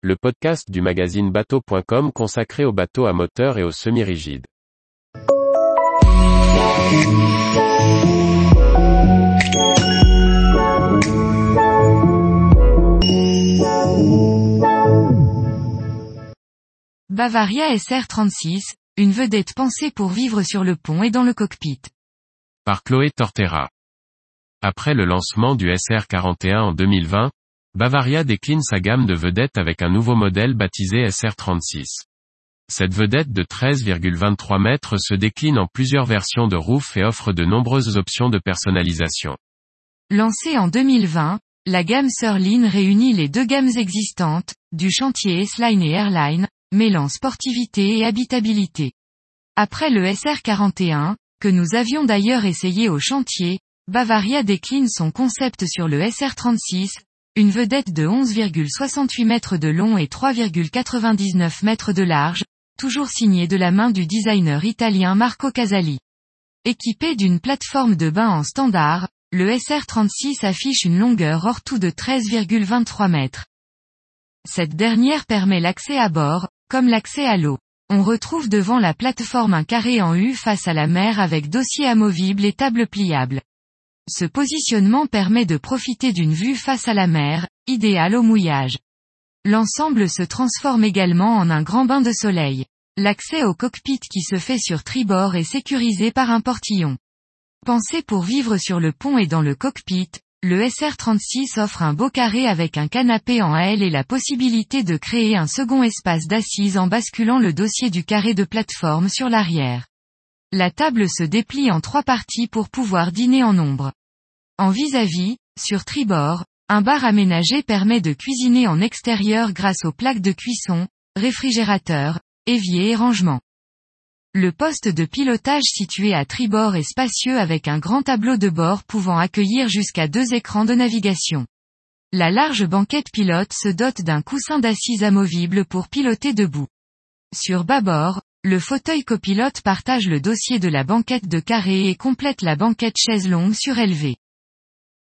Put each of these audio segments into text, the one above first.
le podcast du magazine bateau.com consacré aux bateaux à moteur et aux semi-rigides. Bavaria SR36, une vedette pensée pour vivre sur le pont et dans le cockpit. Par Chloé Tortera. Après le lancement du SR41 en 2020, Bavaria décline sa gamme de vedettes avec un nouveau modèle baptisé SR36. Cette vedette de 13,23 mètres se décline en plusieurs versions de roof et offre de nombreuses options de personnalisation. Lancée en 2020, la gamme Surline réunit les deux gammes existantes, du chantier S-Line et Airline, mêlant sportivité et habitabilité. Après le SR41, que nous avions d'ailleurs essayé au chantier, Bavaria décline son concept sur le SR36, une vedette de 11,68 mètres de long et 3,99 mètres de large, toujours signée de la main du designer italien Marco Casali. Équipé d'une plateforme de bain en standard, le SR36 affiche une longueur hors tout de 13,23 mètres. Cette dernière permet l'accès à bord, comme l'accès à l'eau. On retrouve devant la plateforme un carré en U face à la mer avec dossier amovible et table pliable. Ce positionnement permet de profiter d'une vue face à la mer, idéale au mouillage. L'ensemble se transforme également en un grand bain de soleil. L'accès au cockpit qui se fait sur tribord est sécurisé par un portillon. Pensé pour vivre sur le pont et dans le cockpit, le SR36 offre un beau carré avec un canapé en L et la possibilité de créer un second espace d'assises en basculant le dossier du carré de plateforme sur l'arrière. La table se déplie en trois parties pour pouvoir dîner en nombre. En vis-à-vis, sur tribord, un bar aménagé permet de cuisiner en extérieur grâce aux plaques de cuisson, réfrigérateur, évier et rangement. Le poste de pilotage situé à tribord est spacieux avec un grand tableau de bord pouvant accueillir jusqu'à deux écrans de navigation. La large banquette pilote se dote d'un coussin d'assises amovible pour piloter debout. Sur bâbord, le fauteuil copilote partage le dossier de la banquette de carré et complète la banquette chaise longue surélevée.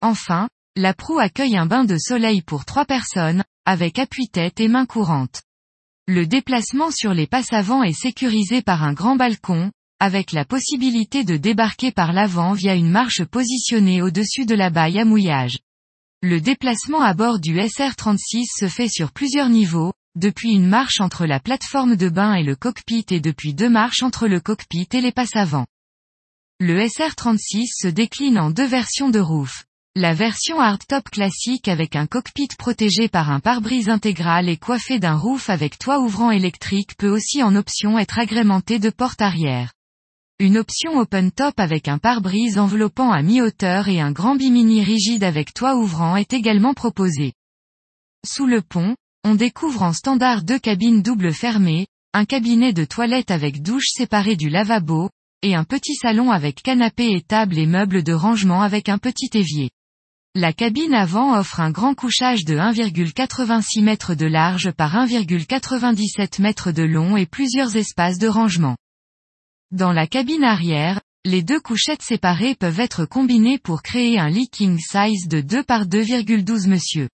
Enfin, la proue accueille un bain de soleil pour trois personnes, avec appui-tête et main courante. Le déplacement sur les passes avant est sécurisé par un grand balcon, avec la possibilité de débarquer par l'avant via une marche positionnée au-dessus de la baille à mouillage. Le déplacement à bord du SR36 se fait sur plusieurs niveaux, depuis une marche entre la plateforme de bain et le cockpit et depuis deux marches entre le cockpit et les passes avant. Le SR36 se décline en deux versions de roof. La version hardtop classique avec un cockpit protégé par un pare-brise intégral et coiffé d'un roof avec toit ouvrant électrique peut aussi en option être agrémentée de porte arrière. Une option open top avec un pare-brise enveloppant à mi-hauteur et un grand bimini rigide avec toit ouvrant est également proposée. Sous le pont, on découvre en standard deux cabines doubles fermées, un cabinet de toilette avec douche séparée du lavabo, et un petit salon avec canapé et table et meubles de rangement avec un petit évier. La cabine avant offre un grand couchage de 1,86 m de large par 1,97 m de long et plusieurs espaces de rangement. Dans la cabine arrière, les deux couchettes séparées peuvent être combinées pour créer un lit king size de 2 par 2,12 monsieur.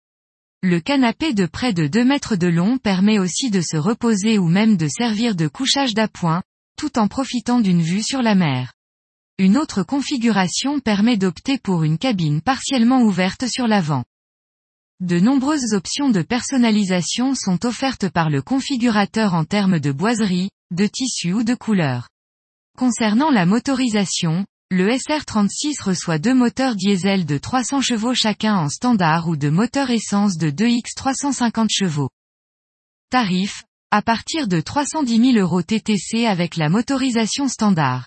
Le canapé de près de 2 mètres de long permet aussi de se reposer ou même de servir de couchage d'appoint, tout en profitant d'une vue sur la mer. Une autre configuration permet d'opter pour une cabine partiellement ouverte sur l'avant. De nombreuses options de personnalisation sont offertes par le configurateur en termes de boiserie, de tissu ou de couleur. Concernant la motorisation, le SR36 reçoit deux moteurs diesel de 300 chevaux chacun en standard ou de moteurs essence de 2X 350 chevaux. Tarif, à partir de 310 000 euros TTC avec la motorisation standard.